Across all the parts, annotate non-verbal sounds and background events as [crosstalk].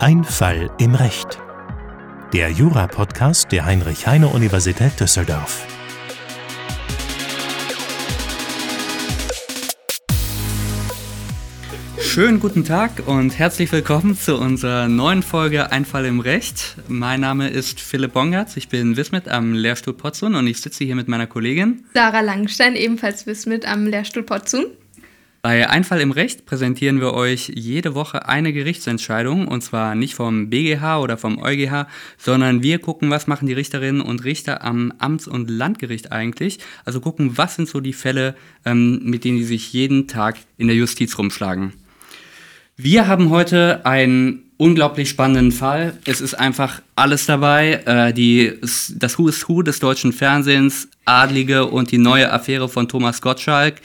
Ein Fall im Recht. Der Jura-Podcast der Heinrich-Heine-Universität Düsseldorf. Schönen guten Tag und herzlich willkommen zu unserer neuen Folge Ein Fall im Recht. Mein Name ist Philipp Bongatz, ich bin Wismit am Lehrstuhl Potsdam und ich sitze hier mit meiner Kollegin Sarah Langstein, ebenfalls Wismit am Lehrstuhl Potsdam. Bei Einfall im Recht präsentieren wir euch jede Woche eine Gerichtsentscheidung und zwar nicht vom BGH oder vom EuGH, sondern wir gucken, was machen die Richterinnen und Richter am Amts- und Landgericht eigentlich. Also gucken, was sind so die Fälle, ähm, mit denen die sich jeden Tag in der Justiz rumschlagen. Wir haben heute einen unglaublich spannenden Fall. Es ist einfach alles dabei. Äh, die, das Who is Who des deutschen Fernsehens, Adlige und die neue Affäre von Thomas Gottschalk.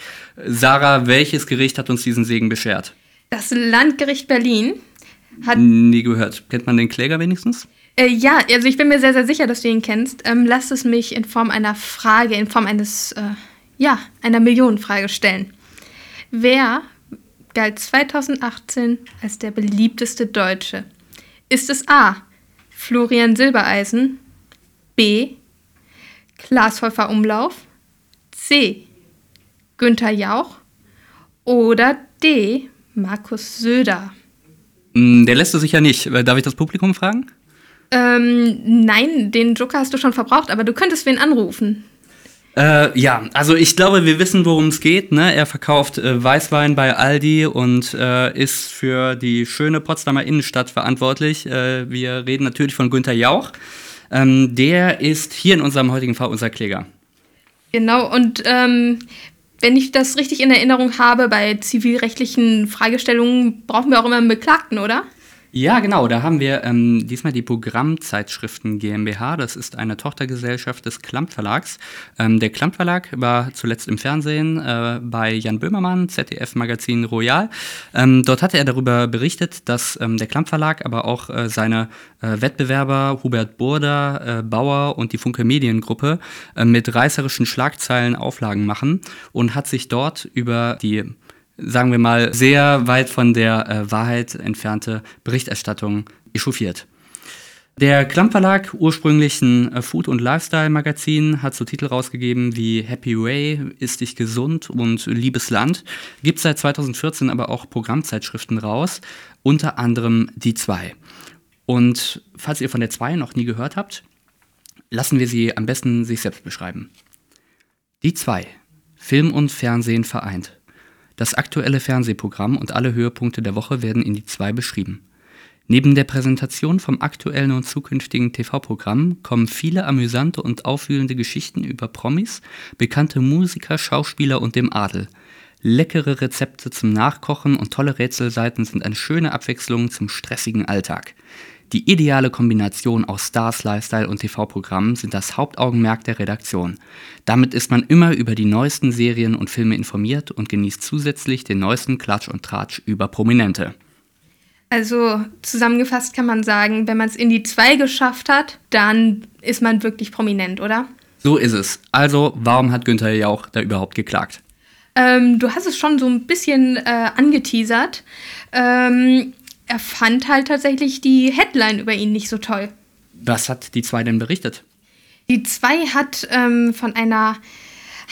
Sarah, welches Gericht hat uns diesen Segen beschert? Das Landgericht Berlin hat. Nie gehört. Kennt man den Kläger wenigstens? Äh, ja, also ich bin mir sehr, sehr sicher, dass du ihn kennst. Ähm, lass es mich in Form einer Frage, in Form eines, äh, ja, einer Millionenfrage stellen. Wer galt 2018 als der beliebteste Deutsche? Ist es A. Florian Silbereisen, B. Klaas Häufer Umlauf, C. Günther Jauch oder D. Markus Söder? Hm, der lässt du sich ja nicht. Darf ich das Publikum fragen? Ähm, nein, den Joker hast du schon verbraucht, aber du könntest wen anrufen. Äh, ja, also ich glaube, wir wissen, worum es geht. Ne? Er verkauft äh, Weißwein bei Aldi und äh, ist für die schöne Potsdamer Innenstadt verantwortlich. Äh, wir reden natürlich von Günther Jauch. Ähm, der ist hier in unserem heutigen Fall unser Kläger. Genau, und ähm, wenn ich das richtig in Erinnerung habe, bei zivilrechtlichen Fragestellungen brauchen wir auch immer einen Beklagten, oder? Ja, genau. Da haben wir ähm, diesmal die Programmzeitschriften GmbH. Das ist eine Tochtergesellschaft des Klammt Verlags. Ähm, der Klammt Verlag war zuletzt im Fernsehen äh, bei Jan Böhmermann, ZDF Magazin Royal. Ähm, dort hatte er darüber berichtet, dass ähm, der Klammt Verlag, aber auch äh, seine äh, Wettbewerber Hubert Burda, äh, Bauer und die Funke Mediengruppe äh, mit reißerischen Schlagzeilen Auflagen machen und hat sich dort über die sagen wir mal, sehr weit von der äh, Wahrheit entfernte Berichterstattung echauffiert. Der Klamm Verlag, ursprünglich ein äh, Food- und Lifestyle-Magazin, hat so Titel rausgegeben wie Happy Way, Ist dich gesund und Liebes Land. Gibt seit 2014 aber auch Programmzeitschriften raus, unter anderem die zwei. Und falls ihr von der zwei noch nie gehört habt, lassen wir sie am besten sich selbst beschreiben. Die zwei. Film und Fernsehen vereint. Das aktuelle Fernsehprogramm und alle Höhepunkte der Woche werden in die zwei beschrieben. Neben der Präsentation vom aktuellen und zukünftigen TV-Programm kommen viele amüsante und aufwühlende Geschichten über Promis, bekannte Musiker, Schauspieler und dem Adel. Leckere Rezepte zum Nachkochen und tolle Rätselseiten sind eine schöne Abwechslung zum stressigen Alltag. Die ideale Kombination aus Stars, Lifestyle und TV-Programmen sind das Hauptaugenmerk der Redaktion. Damit ist man immer über die neuesten Serien und Filme informiert und genießt zusätzlich den neuesten Klatsch und Tratsch über Prominente. Also zusammengefasst kann man sagen, wenn man es in die zwei geschafft hat, dann ist man wirklich prominent, oder? So ist es. Also, warum hat Günther Jauch da überhaupt geklagt? Ähm, du hast es schon so ein bisschen äh, angeteasert. Ähm, er fand halt tatsächlich die Headline über ihn nicht so toll. Was hat die zwei denn berichtet? Die zwei hat ähm, von einer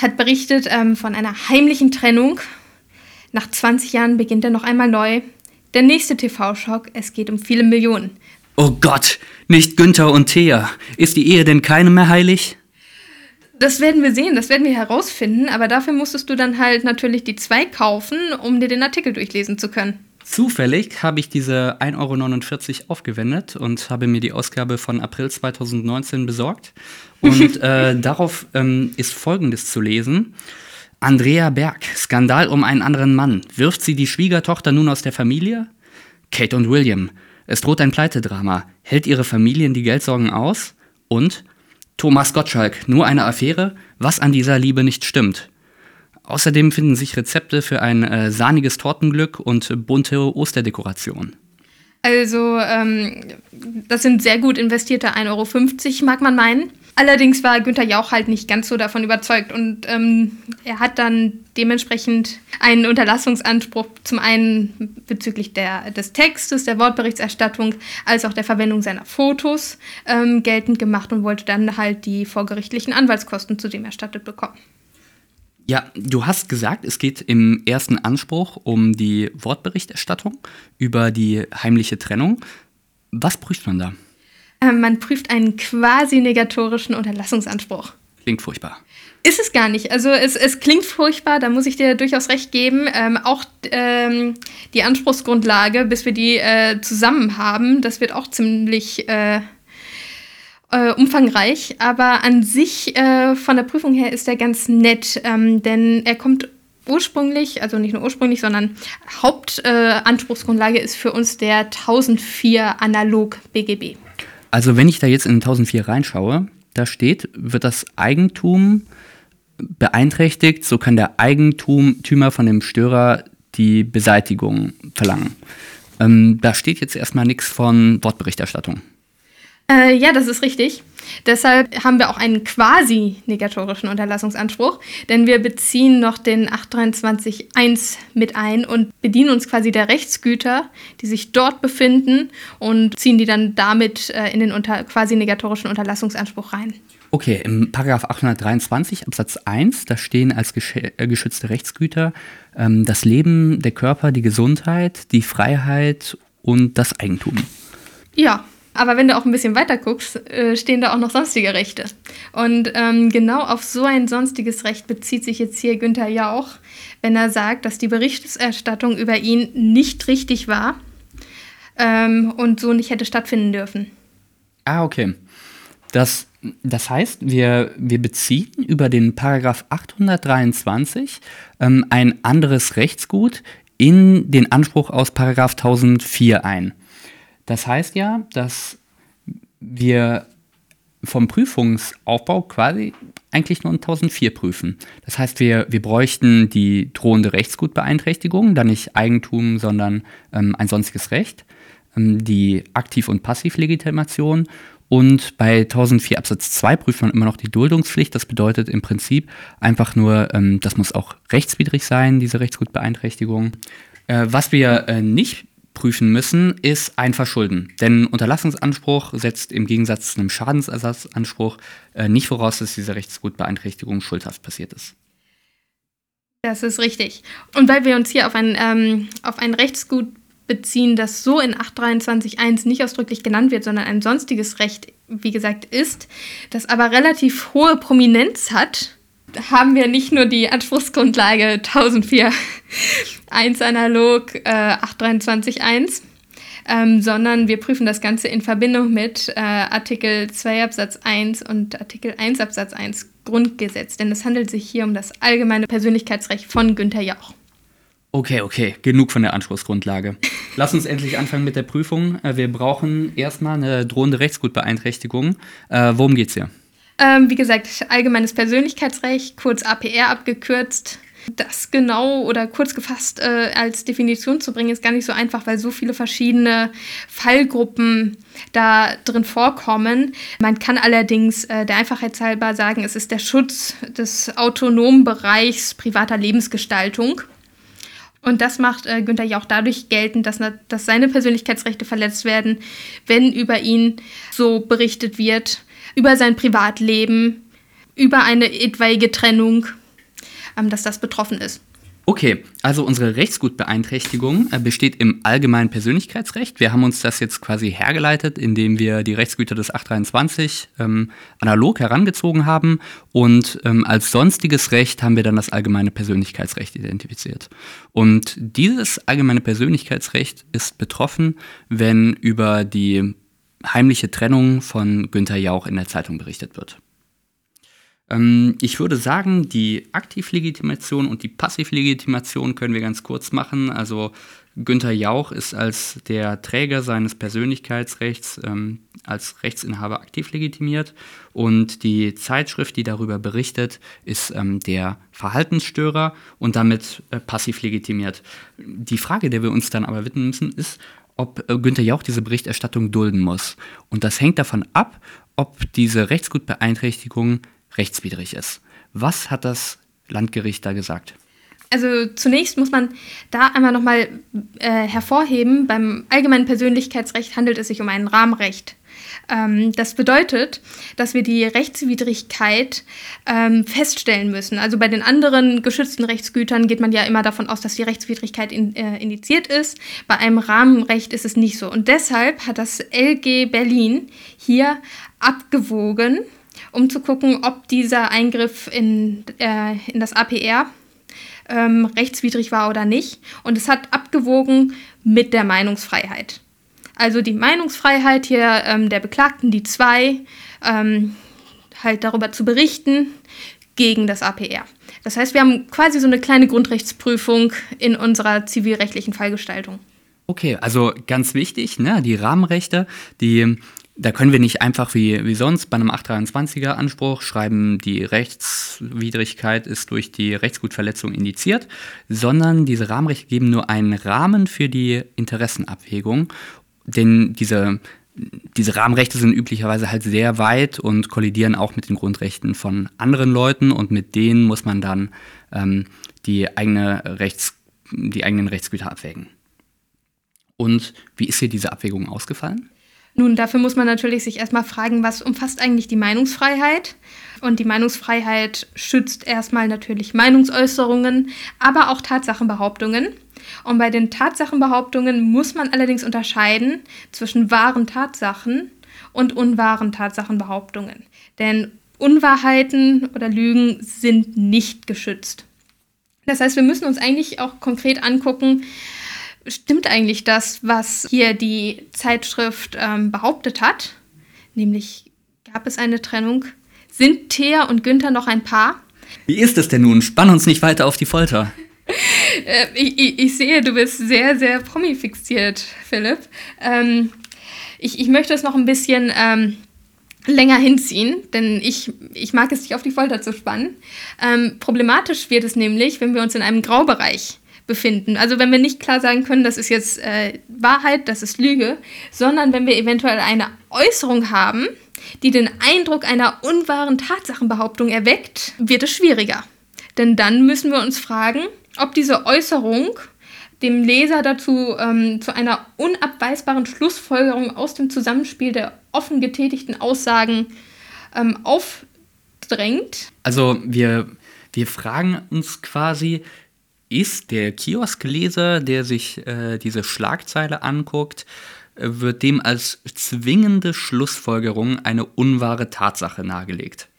hat berichtet ähm, von einer heimlichen Trennung. Nach 20 Jahren beginnt er noch einmal neu. Der nächste TV-Schock, es geht um viele Millionen. Oh Gott, nicht Günther und Thea. Ist die Ehe denn keine mehr heilig? Das werden wir sehen, das werden wir herausfinden, aber dafür musstest du dann halt natürlich die zwei kaufen, um dir den Artikel durchlesen zu können. Zufällig habe ich diese 1,49 Euro aufgewendet und habe mir die Ausgabe von April 2019 besorgt. Und [laughs] äh, darauf ähm, ist Folgendes zu lesen. Andrea Berg, Skandal um einen anderen Mann. Wirft sie die Schwiegertochter nun aus der Familie? Kate und William. Es droht ein Pleitedrama. Hält ihre Familien die Geldsorgen aus? Und Thomas Gottschalk, nur eine Affäre? Was an dieser Liebe nicht stimmt? Außerdem finden sich Rezepte für ein äh, sahniges Tortenglück und bunte Osterdekorationen. Also, ähm, das sind sehr gut investierte 1,50 Euro, mag man meinen. Allerdings war Günther Jauch halt nicht ganz so davon überzeugt und ähm, er hat dann dementsprechend einen Unterlassungsanspruch zum einen bezüglich der, des Textes, der Wortberichterstattung, als auch der Verwendung seiner Fotos ähm, geltend gemacht und wollte dann halt die vorgerichtlichen Anwaltskosten zudem erstattet bekommen. Ja, du hast gesagt, es geht im ersten Anspruch um die Wortberichterstattung über die heimliche Trennung. Was prüft man da? Ähm, man prüft einen quasi negatorischen Unterlassungsanspruch. Klingt furchtbar. Ist es gar nicht. Also es, es klingt furchtbar, da muss ich dir durchaus recht geben. Ähm, auch ähm, die Anspruchsgrundlage, bis wir die äh, zusammen haben, das wird auch ziemlich äh, äh, umfangreich. Aber an sich äh, von der Prüfung her ist er ganz nett, ähm, denn er kommt ursprünglich, also nicht nur ursprünglich, sondern Hauptanspruchsgrundlage ist für uns der 1004 Analog BGB. Also wenn ich da jetzt in 1004 reinschaue, da steht, wird das Eigentum beeinträchtigt, so kann der Eigentümer von dem Störer die Beseitigung verlangen. Ähm, da steht jetzt erstmal nichts von Wortberichterstattung. Äh, ja, das ist richtig. Deshalb haben wir auch einen quasi negatorischen Unterlassungsanspruch, denn wir beziehen noch den 823.1 mit ein und bedienen uns quasi der Rechtsgüter, die sich dort befinden und ziehen die dann damit äh, in den unter, quasi negatorischen Unterlassungsanspruch rein. Okay, im Paragraph 823 Absatz 1, da stehen als äh, geschützte Rechtsgüter ähm, das Leben, der Körper, die Gesundheit, die Freiheit und das Eigentum. Ja, aber wenn du auch ein bisschen weiter guckst, äh, stehen da auch noch sonstige Rechte. Und ähm, genau auf so ein sonstiges Recht bezieht sich jetzt hier Günther Jauch, wenn er sagt, dass die Berichterstattung über ihn nicht richtig war ähm, und so nicht hätte stattfinden dürfen. Ah, okay. Das, das heißt, wir, wir beziehen über den Paragraph 823 ähm, ein anderes Rechtsgut in den Anspruch aus Paragraph 1004 ein. Das heißt ja, dass wir vom Prüfungsaufbau quasi eigentlich nur 1004 prüfen. Das heißt, wir, wir bräuchten die drohende Rechtsgutbeeinträchtigung, dann nicht Eigentum, sondern ähm, ein sonstiges Recht, ähm, die Aktiv- und Passivlegitimation und bei 1004 Absatz 2 prüft man immer noch die Duldungspflicht. Das bedeutet im Prinzip einfach nur, ähm, das muss auch rechtswidrig sein, diese Rechtsgutbeeinträchtigung. Äh, was wir äh, nicht prüfen müssen, ist ein Verschulden. Denn Unterlassungsanspruch setzt im Gegensatz zu einem Schadensersatzanspruch äh, nicht voraus, dass diese Rechtsgutbeeinträchtigung schuldhaft passiert ist. Das ist richtig. Und weil wir uns hier auf ein, ähm, auf ein Rechtsgut beziehen, das so in 823.1 nicht ausdrücklich genannt wird, sondern ein sonstiges Recht, wie gesagt, ist, das aber relativ hohe Prominenz hat, haben wir nicht nur die Anspruchsgrundlage 1004 1 analog äh, 823.1, ähm, sondern wir prüfen das Ganze in Verbindung mit äh, Artikel 2 Absatz 1 und Artikel 1 Absatz 1 Grundgesetz, denn es handelt sich hier um das allgemeine Persönlichkeitsrecht von Günther Jauch. Okay, okay, genug von der Anspruchsgrundlage. Lass uns endlich anfangen mit der Prüfung. Äh, wir brauchen erstmal eine drohende Rechtsgutbeeinträchtigung. Äh, worum geht's hier? Ähm, wie gesagt, allgemeines Persönlichkeitsrecht, kurz APR abgekürzt. Das genau oder kurz gefasst äh, als Definition zu bringen, ist gar nicht so einfach, weil so viele verschiedene Fallgruppen da drin vorkommen. Man kann allerdings äh, der Einfachheit halber sagen, es ist der Schutz des autonomen Bereichs privater Lebensgestaltung. Und das macht äh, Günther ja auch dadurch geltend, dass, dass seine Persönlichkeitsrechte verletzt werden, wenn über ihn so berichtet wird, über sein Privatleben, über eine etwaige Trennung, ähm, dass das betroffen ist. Okay, also unsere Rechtsgutbeeinträchtigung äh, besteht im allgemeinen Persönlichkeitsrecht. Wir haben uns das jetzt quasi hergeleitet, indem wir die Rechtsgüter des 823 ähm, analog herangezogen haben und ähm, als sonstiges Recht haben wir dann das allgemeine Persönlichkeitsrecht identifiziert. Und dieses allgemeine Persönlichkeitsrecht ist betroffen, wenn über die heimliche Trennung von Günther Jauch in der Zeitung berichtet wird. Ähm, ich würde sagen, die Aktivlegitimation und die Passivlegitimation können wir ganz kurz machen. Also Günther Jauch ist als der Träger seines Persönlichkeitsrechts ähm, als Rechtsinhaber aktiv legitimiert und die Zeitschrift, die darüber berichtet, ist ähm, der Verhaltensstörer und damit äh, passiv legitimiert. Die Frage, der wir uns dann aber widmen müssen, ist, ob äh, Günther Jauch diese Berichterstattung dulden muss. Und das hängt davon ab, ob diese Rechtsgutbeeinträchtigung rechtswidrig ist. Was hat das Landgericht da gesagt? Also zunächst muss man da einmal nochmal äh, hervorheben, beim allgemeinen Persönlichkeitsrecht handelt es sich um ein Rahmenrecht. Ähm, das bedeutet, dass wir die Rechtswidrigkeit ähm, feststellen müssen. Also bei den anderen geschützten Rechtsgütern geht man ja immer davon aus, dass die Rechtswidrigkeit in, äh, indiziert ist. Bei einem Rahmenrecht ist es nicht so. Und deshalb hat das LG Berlin hier abgewogen, um zu gucken, ob dieser Eingriff in, äh, in das APR ähm, rechtswidrig war oder nicht. Und es hat abgewogen mit der Meinungsfreiheit. Also die Meinungsfreiheit hier ähm, der Beklagten, die zwei, ähm, halt darüber zu berichten gegen das APR. Das heißt, wir haben quasi so eine kleine Grundrechtsprüfung in unserer zivilrechtlichen Fallgestaltung. Okay, also ganz wichtig, ne, die Rahmenrechte, die da können wir nicht einfach wie, wie sonst bei einem 823er Anspruch schreiben, die Rechtswidrigkeit ist durch die Rechtsgutverletzung indiziert, sondern diese Rahmenrechte geben nur einen Rahmen für die Interessenabwägung. Denn diese, diese Rahmenrechte sind üblicherweise halt sehr weit und kollidieren auch mit den Grundrechten von anderen Leuten und mit denen muss man dann ähm, die, eigene Rechts, die eigenen Rechtsgüter abwägen. Und wie ist hier diese Abwägung ausgefallen? Nun, dafür muss man natürlich sich erstmal fragen, was umfasst eigentlich die Meinungsfreiheit? Und die Meinungsfreiheit schützt erstmal natürlich Meinungsäußerungen, aber auch Tatsachenbehauptungen. Und bei den Tatsachenbehauptungen muss man allerdings unterscheiden zwischen wahren Tatsachen und unwahren Tatsachenbehauptungen. Denn Unwahrheiten oder Lügen sind nicht geschützt. Das heißt, wir müssen uns eigentlich auch konkret angucken, stimmt eigentlich das, was hier die Zeitschrift ähm, behauptet hat? Nämlich gab es eine Trennung? Sind Thea und Günther noch ein Paar? Wie ist es denn nun? Spann uns nicht weiter auf die Folter. Äh, ich, ich, ich, sehe, du bist sehr, sehr promi-fixiert, Philipp. Ähm, ich, ich möchte es noch ein bisschen ähm, länger hinziehen, denn ich, ich mag es nicht auf die Folter zu spannen. Ähm, problematisch wird es nämlich, wenn wir uns in einem Graubereich befinden. Also wenn wir nicht klar sagen können, das ist jetzt äh, Wahrheit, das ist Lüge, sondern wenn wir eventuell eine Äußerung haben, die den Eindruck einer unwahren Tatsachenbehauptung erweckt, wird es schwieriger. Denn dann müssen wir uns fragen, ob diese Äußerung dem Leser dazu ähm, zu einer unabweisbaren Schlussfolgerung aus dem Zusammenspiel der offen getätigten Aussagen ähm, aufdrängt. Also wir, wir fragen uns quasi, ist der Kioskleser, der sich äh, diese Schlagzeile anguckt, äh, wird dem als zwingende Schlussfolgerung eine unwahre Tatsache nahegelegt.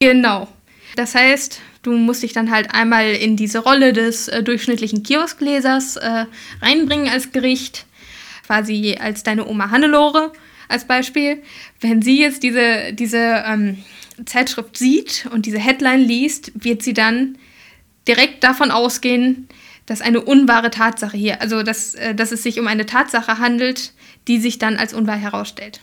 Genau. Das heißt, du musst dich dann halt einmal in diese Rolle des äh, durchschnittlichen Kiosklesers äh, reinbringen als Gericht, quasi als deine Oma Hannelore als Beispiel. Wenn sie jetzt diese, diese ähm, Zeitschrift sieht und diese Headline liest, wird sie dann direkt davon ausgehen, dass eine unwahre Tatsache hier, also dass, äh, dass es sich um eine Tatsache handelt, die sich dann als unwahr herausstellt.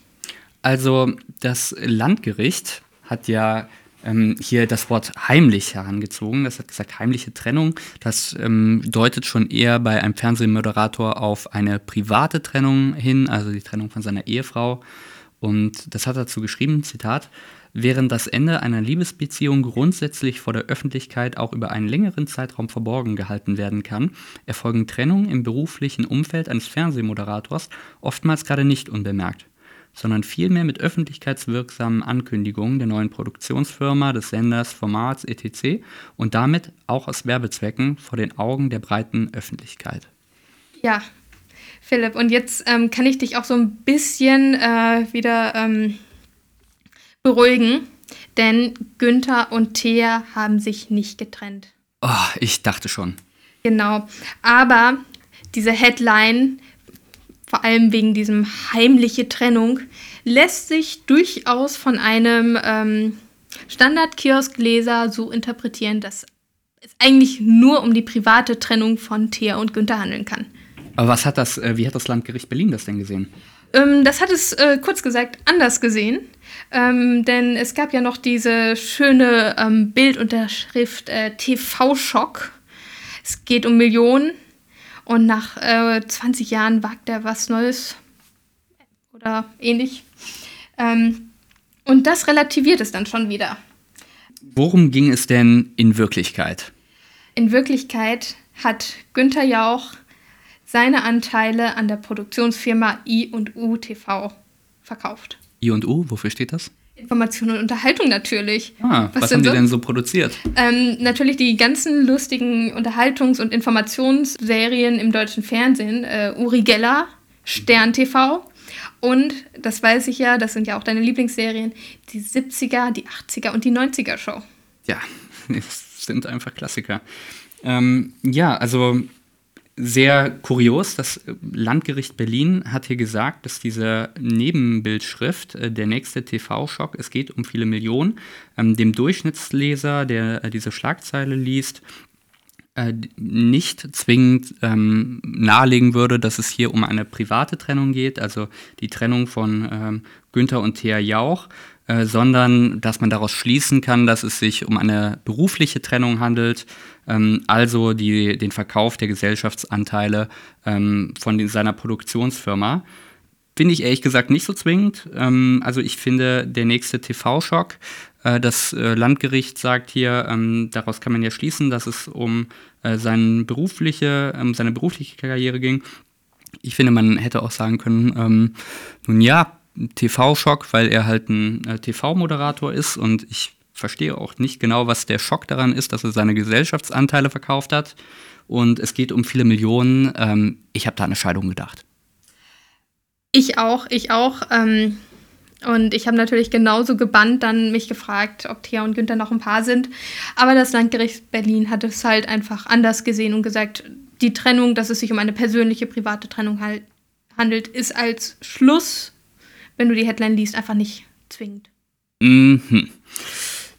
Also das Landgericht hat ja ähm, hier das Wort heimlich herangezogen. Das hat gesagt, heimliche Trennung. Das ähm, deutet schon eher bei einem Fernsehmoderator auf eine private Trennung hin, also die Trennung von seiner Ehefrau. Und das hat dazu geschrieben, Zitat, Während das Ende einer Liebesbeziehung grundsätzlich vor der Öffentlichkeit auch über einen längeren Zeitraum verborgen gehalten werden kann, erfolgen Trennungen im beruflichen Umfeld eines Fernsehmoderators oftmals gerade nicht unbemerkt, sondern vielmehr mit öffentlichkeitswirksamen Ankündigungen der neuen Produktionsfirma, des Senders, Formats etc. und damit auch aus Werbezwecken vor den Augen der breiten Öffentlichkeit. Ja, Philipp, und jetzt ähm, kann ich dich auch so ein bisschen äh, wieder ähm, beruhigen, denn Günther und Thea haben sich nicht getrennt. Oh, ich dachte schon. Genau. Aber diese Headline, vor allem wegen diesem heimliche Trennung, lässt sich durchaus von einem ähm, Standard-Kiosk-Leser so interpretieren, dass es eigentlich nur um die private Trennung von Thea und Günther handeln kann. Aber was hat das, äh, wie hat das Landgericht Berlin das denn gesehen? Ähm, das hat es äh, kurz gesagt anders gesehen. Ähm, denn es gab ja noch diese schöne ähm, Bildunterschrift äh, TV-Schock. Es geht um Millionen. Und nach äh, 20 Jahren wagt er was Neues oder ähnlich. Ähm, und das relativiert es dann schon wieder. Worum ging es denn in Wirklichkeit? In Wirklichkeit hat Günther Jauch seine Anteile an der Produktionsfirma I&U TV verkauft. I&U, wofür steht das? Information und Unterhaltung natürlich. Ah, was, was haben die so? denn so produziert? Ähm, natürlich die ganzen lustigen Unterhaltungs- und Informationsserien im deutschen Fernsehen. Äh, Uri Geller, Stern TV. Und, das weiß ich ja, das sind ja auch deine Lieblingsserien, die 70er, die 80er und die 90er Show. Ja, [laughs] das sind einfach Klassiker. Ähm, ja, also sehr kurios, das Landgericht Berlin hat hier gesagt, dass diese Nebenbildschrift äh, der nächste TV-Schock, es geht um viele Millionen, ähm, dem Durchschnittsleser, der äh, diese Schlagzeile liest, äh, nicht zwingend ähm, nahelegen würde, dass es hier um eine private Trennung geht, also die Trennung von ähm, Günther und Thea Jauch, äh, sondern dass man daraus schließen kann, dass es sich um eine berufliche Trennung handelt, ähm, also die, den Verkauf der Gesellschaftsanteile ähm, von den, seiner Produktionsfirma. Finde ich ehrlich gesagt nicht so zwingend. Ähm, also ich finde, der nächste TV-Schock, äh, das äh, Landgericht sagt hier, ähm, daraus kann man ja schließen, dass es um äh, seine, berufliche, ähm, seine berufliche Karriere ging. Ich finde, man hätte auch sagen können, ähm, nun ja, TV-Schock, weil er halt ein äh, TV-Moderator ist und ich verstehe auch nicht genau, was der Schock daran ist, dass er seine Gesellschaftsanteile verkauft hat. Und es geht um viele Millionen. Ähm, ich habe da eine Scheidung gedacht. Ich auch, ich auch. Ähm, und ich habe natürlich genauso gebannt dann mich gefragt, ob Thea und Günther noch ein Paar sind. Aber das Landgericht Berlin hat es halt einfach anders gesehen und gesagt, die Trennung, dass es sich um eine persönliche, private Trennung halt handelt, ist als Schluss wenn du die Headline liest, einfach nicht zwingend. Mhm.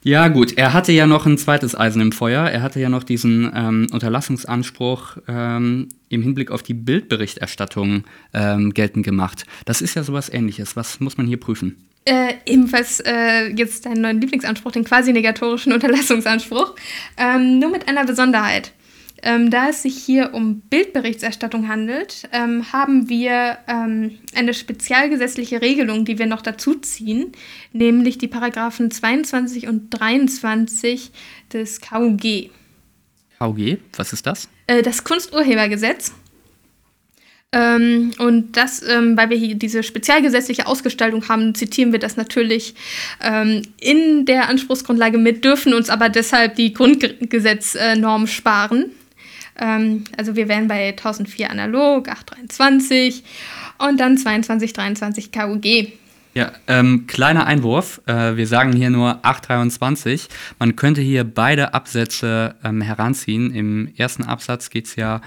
Ja, gut, er hatte ja noch ein zweites Eisen im Feuer. Er hatte ja noch diesen ähm, Unterlassungsanspruch ähm, im Hinblick auf die Bildberichterstattung ähm, geltend gemacht. Das ist ja sowas ähnliches. Was muss man hier prüfen? Äh, ebenfalls äh, jetzt deinen neuen Lieblingsanspruch, den quasi negatorischen Unterlassungsanspruch. Ähm, nur mit einer Besonderheit. Ähm, da es sich hier um Bildberichterstattung handelt, ähm, haben wir ähm, eine spezialgesetzliche Regelung, die wir noch dazu ziehen, nämlich die Paragraphen 22 und 23 des KUG. KUG, was ist das? Äh, das Kunsturhebergesetz. Ähm, und das, ähm, weil wir hier diese spezialgesetzliche Ausgestaltung haben, zitieren wir das natürlich ähm, in der Anspruchsgrundlage mit, dürfen uns aber deshalb die Grundgesetznorm sparen. Ähm, also wir wären bei 1004 analog, 823 und dann 2223 KUG. Ja, ähm, kleiner Einwurf. Äh, wir sagen hier nur 823. Man könnte hier beide Absätze ähm, heranziehen. Im ersten Absatz geht es ja um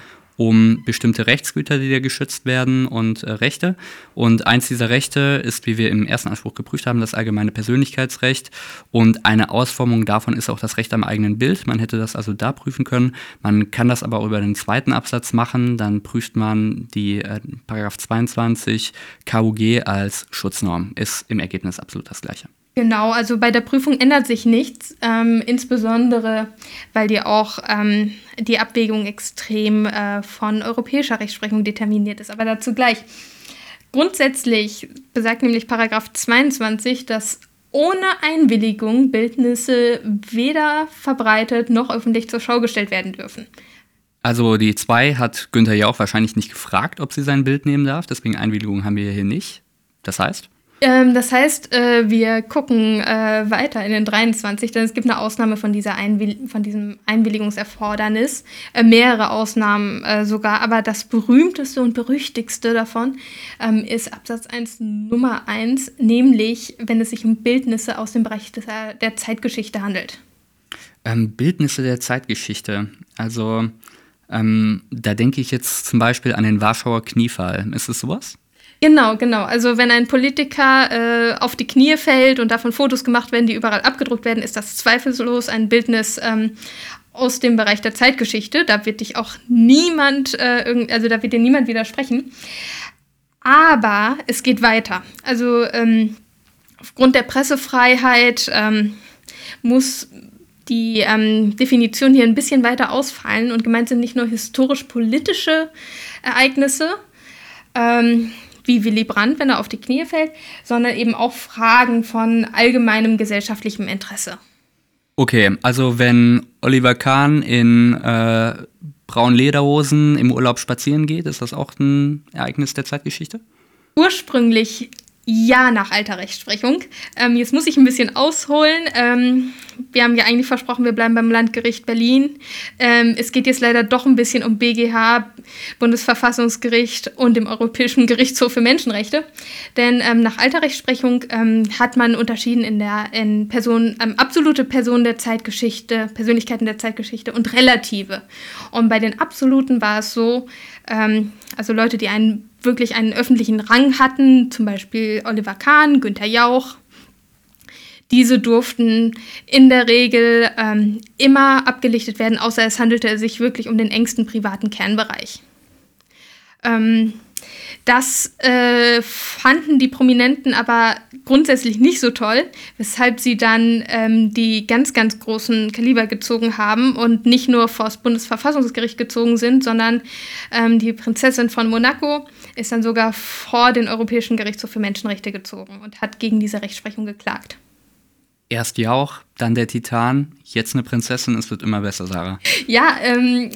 bestimmte Rechtsgüter, die da geschützt werden und äh, Rechte. Und eins dieser Rechte ist, wie wir im ersten Anspruch geprüft haben, das allgemeine Persönlichkeitsrecht. Und eine Ausformung davon ist auch das Recht am eigenen Bild. Man hätte das also da prüfen können. Man kann das aber auch über den zweiten Absatz machen. Dann prüft man die äh, Paragraph 22 KUG als Schutznorm. Ist im Ergebnis absolut das Gleiche. Genau, also bei der Prüfung ändert sich nichts, ähm, insbesondere weil dir auch ähm, die Abwägung extrem äh, von europäischer Rechtsprechung determiniert ist. Aber dazu gleich. Grundsätzlich besagt nämlich Paragraph 22, dass ohne Einwilligung Bildnisse weder verbreitet noch öffentlich zur Schau gestellt werden dürfen. Also die 2 hat Günther ja auch wahrscheinlich nicht gefragt, ob sie sein Bild nehmen darf, deswegen Einwilligung haben wir hier nicht. Das heißt? Ähm, das heißt, äh, wir gucken äh, weiter in den 23, denn es gibt eine Ausnahme von, dieser Einwill von diesem Einwilligungserfordernis, äh, mehrere Ausnahmen äh, sogar, aber das berühmteste und berüchtigste davon ähm, ist Absatz 1 Nummer 1, nämlich wenn es sich um Bildnisse aus dem Bereich des, äh, der Zeitgeschichte handelt. Ähm, Bildnisse der Zeitgeschichte, also ähm, da denke ich jetzt zum Beispiel an den Warschauer Kniefall. Ist es sowas? Genau, genau. Also wenn ein Politiker äh, auf die Knie fällt und davon Fotos gemacht werden, die überall abgedruckt werden, ist das zweifellos ein Bildnis ähm, aus dem Bereich der Zeitgeschichte. Da wird dich auch niemand, äh, also da wird dir niemand widersprechen. Aber es geht weiter. Also ähm, aufgrund der Pressefreiheit ähm, muss die ähm, Definition hier ein bisschen weiter ausfallen und gemeint sind nicht nur historisch-politische Ereignisse, ähm, wie Willy Brandt, wenn er auf die Knie fällt, sondern eben auch Fragen von allgemeinem gesellschaftlichem Interesse. Okay, also wenn Oliver Kahn in äh, braunen Lederhosen im Urlaub spazieren geht, ist das auch ein Ereignis der Zeitgeschichte? Ursprünglich ja nach alter Rechtsprechung. Ähm, jetzt muss ich ein bisschen ausholen. Ähm, wir haben ja eigentlich versprochen, wir bleiben beim Landgericht Berlin. Ähm, es geht jetzt leider doch ein bisschen um BGH, Bundesverfassungsgericht und dem Europäischen Gerichtshof für Menschenrechte. Denn ähm, nach alter Rechtsprechung ähm, hat man unterschieden in der in Person, ähm, absolute Personen der Zeitgeschichte, Persönlichkeiten der Zeitgeschichte und relative. Und bei den absoluten war es so, also Leute, die einen wirklich einen öffentlichen Rang hatten, zum Beispiel Oliver Kahn, Günther Jauch. Diese durften in der Regel ähm, immer abgelichtet werden, außer es handelte sich wirklich um den engsten privaten Kernbereich. Ähm, das äh, fanden die Prominenten aber grundsätzlich nicht so toll, weshalb sie dann ähm, die ganz, ganz großen Kaliber gezogen haben und nicht nur vor das Bundesverfassungsgericht gezogen sind, sondern ähm, die Prinzessin von Monaco ist dann sogar vor den Europäischen Gerichtshof für Menschenrechte gezogen und hat gegen diese Rechtsprechung geklagt. Erst Jauch, dann der Titan, jetzt eine Prinzessin, es wird immer besser, Sarah. Ja, ähm,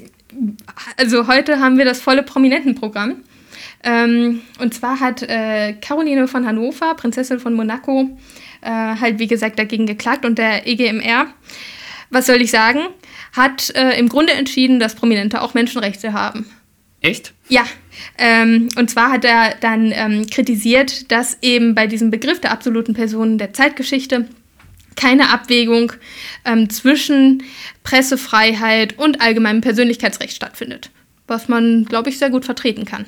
also heute haben wir das volle Prominentenprogramm. Ähm, und zwar hat äh, Caroline von Hannover, Prinzessin von Monaco, äh, halt wie gesagt dagegen geklagt und der EGMR, was soll ich sagen, hat äh, im Grunde entschieden, dass Prominente auch Menschenrechte haben. Echt? Ja. Ähm, und zwar hat er dann ähm, kritisiert, dass eben bei diesem Begriff der absoluten Personen der Zeitgeschichte keine Abwägung ähm, zwischen Pressefreiheit und allgemeinem Persönlichkeitsrecht stattfindet. Was man, glaube ich, sehr gut vertreten kann.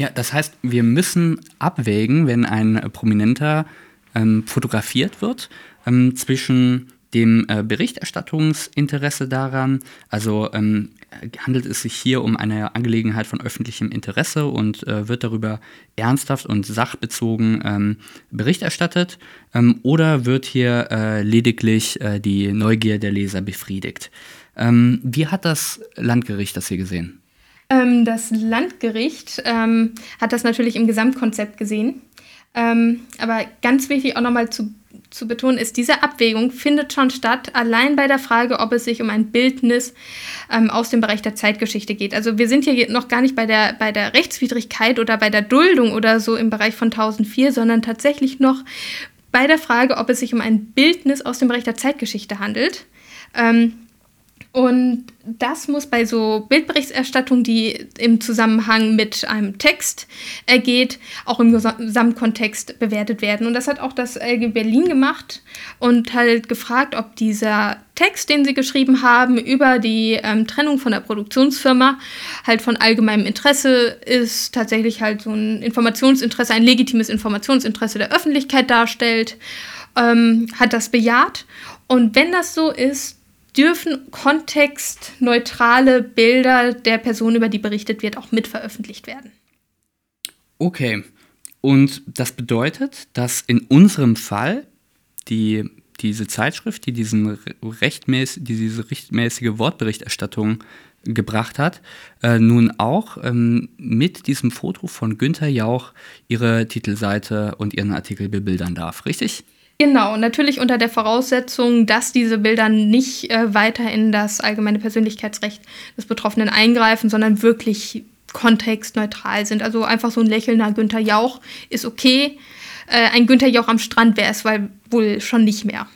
Ja, das heißt, wir müssen abwägen, wenn ein Prominenter ähm, fotografiert wird, ähm, zwischen dem äh, Berichterstattungsinteresse daran, also ähm, handelt es sich hier um eine Angelegenheit von öffentlichem Interesse und äh, wird darüber ernsthaft und sachbezogen ähm, Bericht erstattet, ähm, oder wird hier äh, lediglich äh, die Neugier der Leser befriedigt? Ähm, wie hat das Landgericht das hier gesehen? Ähm, das Landgericht ähm, hat das natürlich im Gesamtkonzept gesehen. Ähm, aber ganz wichtig auch nochmal zu, zu betonen ist, diese Abwägung findet schon statt, allein bei der Frage, ob es sich um ein Bildnis ähm, aus dem Bereich der Zeitgeschichte geht. Also wir sind hier noch gar nicht bei der, bei der Rechtswidrigkeit oder bei der Duldung oder so im Bereich von 1004, sondern tatsächlich noch bei der Frage, ob es sich um ein Bildnis aus dem Bereich der Zeitgeschichte handelt. Ähm, und das muss bei so Bildberichterstattung, die im Zusammenhang mit einem Text ergeht, auch im Gesamtkontext bewertet werden. Und das hat auch das LG Berlin gemacht und halt gefragt, ob dieser Text, den sie geschrieben haben, über die ähm, Trennung von der Produktionsfirma halt von allgemeinem Interesse ist, tatsächlich halt so ein Informationsinteresse, ein legitimes Informationsinteresse der Öffentlichkeit darstellt, ähm, hat das bejaht. Und wenn das so ist, dürfen kontextneutrale Bilder der Person, über die berichtet wird, auch mit veröffentlicht werden. Okay. Und das bedeutet, dass in unserem Fall die, diese Zeitschrift, die, diesen rechtmäß, die diese rechtmäßige Wortberichterstattung gebracht hat, äh, nun auch ähm, mit diesem Foto von Günther Jauch ihre Titelseite und ihren Artikel bebildern darf, richtig? Genau, natürlich unter der Voraussetzung, dass diese Bilder nicht äh, weiter in das allgemeine Persönlichkeitsrecht des Betroffenen eingreifen, sondern wirklich kontextneutral sind. Also einfach so ein lächelnder Günther Jauch ist okay. Äh, ein Günther Jauch am Strand wäre es wohl schon nicht mehr.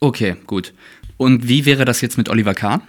Okay, gut. Und wie wäre das jetzt mit Oliver Kahn?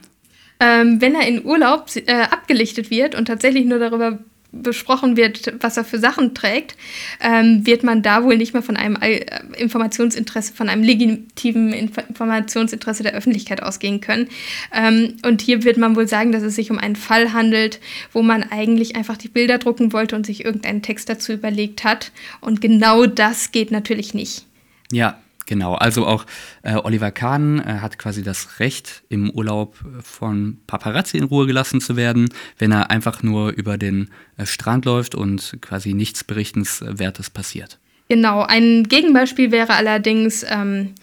Ähm, wenn er in Urlaub äh, abgelichtet wird und tatsächlich nur darüber besprochen wird, was er für Sachen trägt, ähm, wird man da wohl nicht mehr von einem äh, Informationsinteresse, von einem legitimen Informationsinteresse der Öffentlichkeit ausgehen können. Ähm, und hier wird man wohl sagen, dass es sich um einen Fall handelt, wo man eigentlich einfach die Bilder drucken wollte und sich irgendeinen Text dazu überlegt hat. Und genau das geht natürlich nicht. Ja, Genau, also auch äh, Oliver Kahn äh, hat quasi das Recht, im Urlaub von Paparazzi in Ruhe gelassen zu werden, wenn er einfach nur über den äh, Strand läuft und quasi nichts Berichtenswertes passiert. Genau, ein Gegenbeispiel wäre allerdings ähm,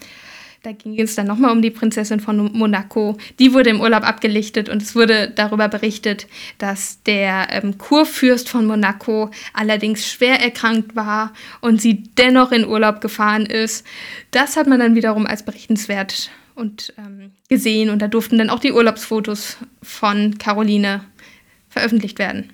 da ging es dann nochmal um die Prinzessin von Monaco. Die wurde im Urlaub abgelichtet und es wurde darüber berichtet, dass der ähm, Kurfürst von Monaco allerdings schwer erkrankt war und sie dennoch in Urlaub gefahren ist. Das hat man dann wiederum als berichtenswert und ähm, gesehen und da durften dann auch die Urlaubsfotos von Caroline veröffentlicht werden.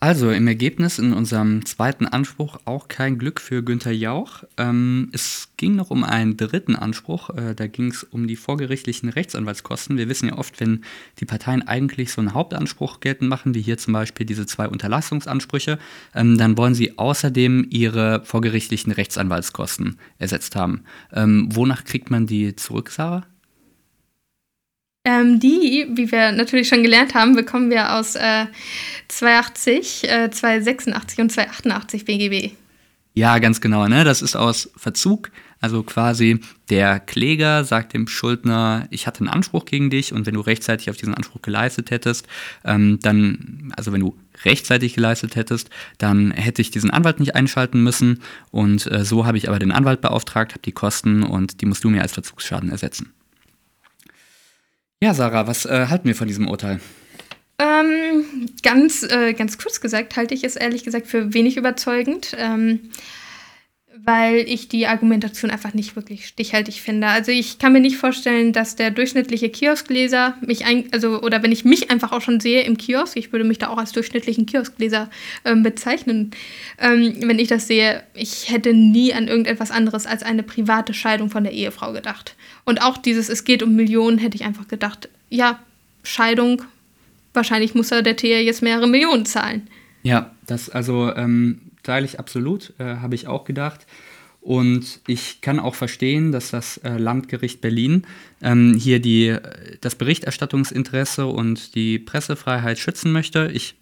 Also im Ergebnis in unserem zweiten Anspruch auch kein Glück für Günther Jauch. Ähm, es ging noch um einen dritten Anspruch. Äh, da ging es um die vorgerichtlichen Rechtsanwaltskosten. Wir wissen ja oft, wenn die Parteien eigentlich so einen Hauptanspruch geltend machen, wie hier zum Beispiel diese zwei Unterlassungsansprüche, ähm, dann wollen sie außerdem ihre vorgerichtlichen Rechtsanwaltskosten ersetzt haben. Ähm, wonach kriegt man die zurück, Sarah? Ähm, die, wie wir natürlich schon gelernt haben, bekommen wir aus äh, 280, äh, 286 und 288 BGB. Ja, ganz genau. Ne? Das ist aus Verzug. Also quasi der Kläger sagt dem Schuldner, ich hatte einen Anspruch gegen dich und wenn du rechtzeitig auf diesen Anspruch geleistet hättest, ähm, dann, also wenn du rechtzeitig geleistet hättest, dann hätte ich diesen Anwalt nicht einschalten müssen und äh, so habe ich aber den Anwalt beauftragt, habe die Kosten und die musst du mir als Verzugsschaden ersetzen. Ja, Sarah, was äh, halten wir von diesem Urteil? Ähm, ganz, äh, ganz kurz gesagt halte ich es ehrlich gesagt für wenig überzeugend, ähm, weil ich die Argumentation einfach nicht wirklich stichhaltig finde. Also ich kann mir nicht vorstellen, dass der durchschnittliche Kioskleser mich ein, also oder wenn ich mich einfach auch schon sehe im Kiosk, ich würde mich da auch als durchschnittlichen Kioskleser ähm, bezeichnen, ähm, wenn ich das sehe, ich hätte nie an irgendetwas anderes als eine private Scheidung von der Ehefrau gedacht. Und auch dieses, es geht um Millionen, hätte ich einfach gedacht, ja, Scheidung, wahrscheinlich muss er der Thea jetzt mehrere Millionen zahlen. Ja, das also ähm, teile ich absolut, äh, habe ich auch gedacht. Und ich kann auch verstehen, dass das äh, Landgericht Berlin ähm, hier die, das Berichterstattungsinteresse und die Pressefreiheit schützen möchte. Ich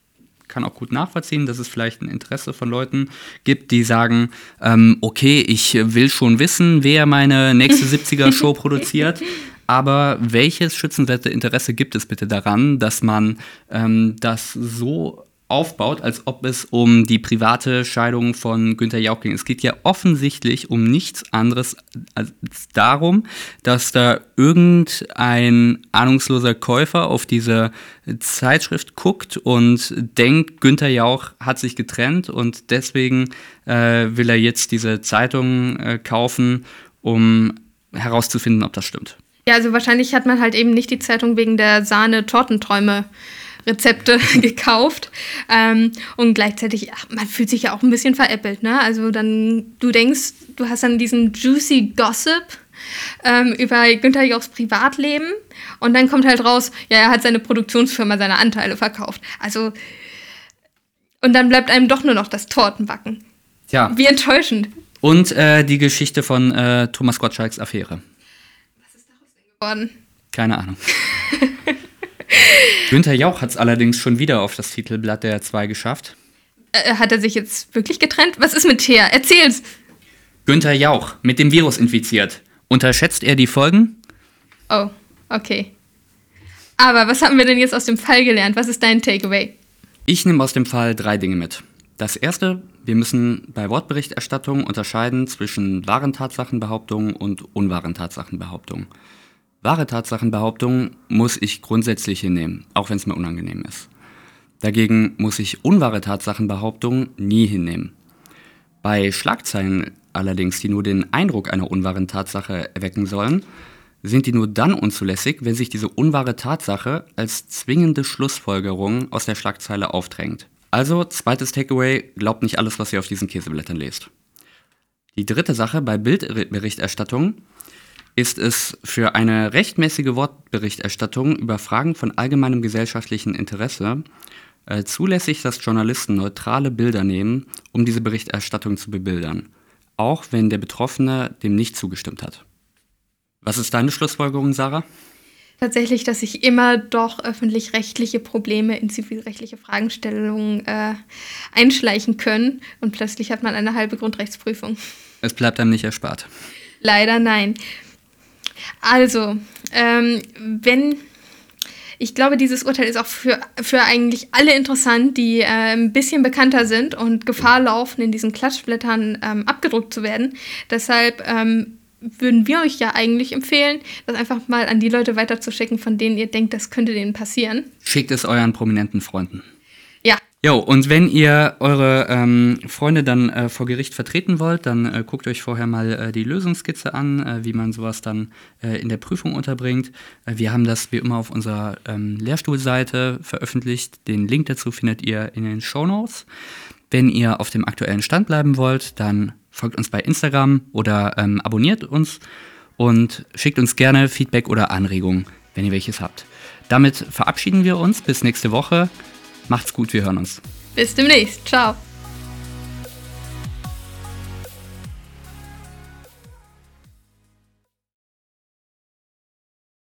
kann auch gut nachvollziehen, dass es vielleicht ein Interesse von Leuten gibt, die sagen, ähm, okay, ich will schon wissen, wer meine nächste [laughs] 70er-Show produziert. Aber welches schützenswerte Interesse gibt es bitte daran, dass man ähm, das so aufbaut, als ob es um die private Scheidung von Günter Jauch ging. Es geht ja offensichtlich um nichts anderes als darum, dass da irgendein ahnungsloser Käufer auf diese Zeitschrift guckt und denkt, Günter Jauch hat sich getrennt und deswegen äh, will er jetzt diese Zeitung äh, kaufen, um herauszufinden, ob das stimmt. Ja, also wahrscheinlich hat man halt eben nicht die Zeitung wegen der Sahne-Tortenträume Rezepte [laughs] gekauft. Ähm, und gleichzeitig, ach, man fühlt sich ja auch ein bisschen veräppelt, ne? Also dann, du denkst, du hast dann diesen juicy Gossip ähm, über Günther Jochs Privatleben und dann kommt halt raus, ja, er hat seine Produktionsfirma seine Anteile verkauft. Also, und dann bleibt einem doch nur noch das Tortenbacken. Ja. Wie enttäuschend. Und äh, die Geschichte von äh, Thomas Gottschalks Affäre. Was ist daraus denn geworden? Keine Ahnung. [laughs] Günther Jauch hat es allerdings schon wieder auf das Titelblatt der 2 geschafft. Äh, hat er sich jetzt wirklich getrennt? Was ist mit Thea? Erzähl's! Günther Jauch, mit dem Virus infiziert. Unterschätzt er die Folgen? Oh, okay. Aber was haben wir denn jetzt aus dem Fall gelernt? Was ist dein Takeaway? Ich nehme aus dem Fall drei Dinge mit. Das erste, wir müssen bei Wortberichterstattung unterscheiden zwischen wahren Tatsachenbehauptungen und unwahren Tatsachenbehauptungen. Wahre Tatsachenbehauptungen muss ich grundsätzlich hinnehmen, auch wenn es mir unangenehm ist. Dagegen muss ich unwahre Tatsachenbehauptungen nie hinnehmen. Bei Schlagzeilen allerdings, die nur den Eindruck einer unwahren Tatsache erwecken sollen, sind die nur dann unzulässig, wenn sich diese unwahre Tatsache als zwingende Schlussfolgerung aus der Schlagzeile aufdrängt. Also, zweites Takeaway, glaubt nicht alles, was ihr auf diesen Käseblättern lest. Die dritte Sache bei Bildberichterstattung ist es für eine rechtmäßige Wortberichterstattung über Fragen von allgemeinem gesellschaftlichen Interesse äh, zulässig, dass Journalisten neutrale Bilder nehmen, um diese Berichterstattung zu bebildern, auch wenn der Betroffene dem nicht zugestimmt hat. Was ist deine Schlussfolgerung, Sarah? Tatsächlich, dass sich immer doch öffentlich-rechtliche Probleme in zivilrechtliche Fragestellungen äh, einschleichen können und plötzlich hat man eine halbe Grundrechtsprüfung. Es bleibt einem nicht erspart. Leider nein. Also, ähm, wenn ich glaube, dieses Urteil ist auch für, für eigentlich alle interessant, die äh, ein bisschen bekannter sind und Gefahr laufen, in diesen Klatschblättern ähm, abgedruckt zu werden. Deshalb ähm, würden wir euch ja eigentlich empfehlen, das einfach mal an die Leute weiterzuschicken, von denen ihr denkt, das könnte denen passieren. Schickt es euren prominenten Freunden. Jo, und wenn ihr eure ähm, Freunde dann äh, vor Gericht vertreten wollt, dann äh, guckt euch vorher mal äh, die Lösungskizze an, äh, wie man sowas dann äh, in der Prüfung unterbringt. Äh, wir haben das wie immer auf unserer ähm, Lehrstuhlseite veröffentlicht. Den Link dazu findet ihr in den Show Notes. Wenn ihr auf dem aktuellen Stand bleiben wollt, dann folgt uns bei Instagram oder ähm, abonniert uns und schickt uns gerne Feedback oder Anregungen, wenn ihr welches habt. Damit verabschieden wir uns. Bis nächste Woche. Macht's gut, wir hören uns. Bis demnächst. Ciao.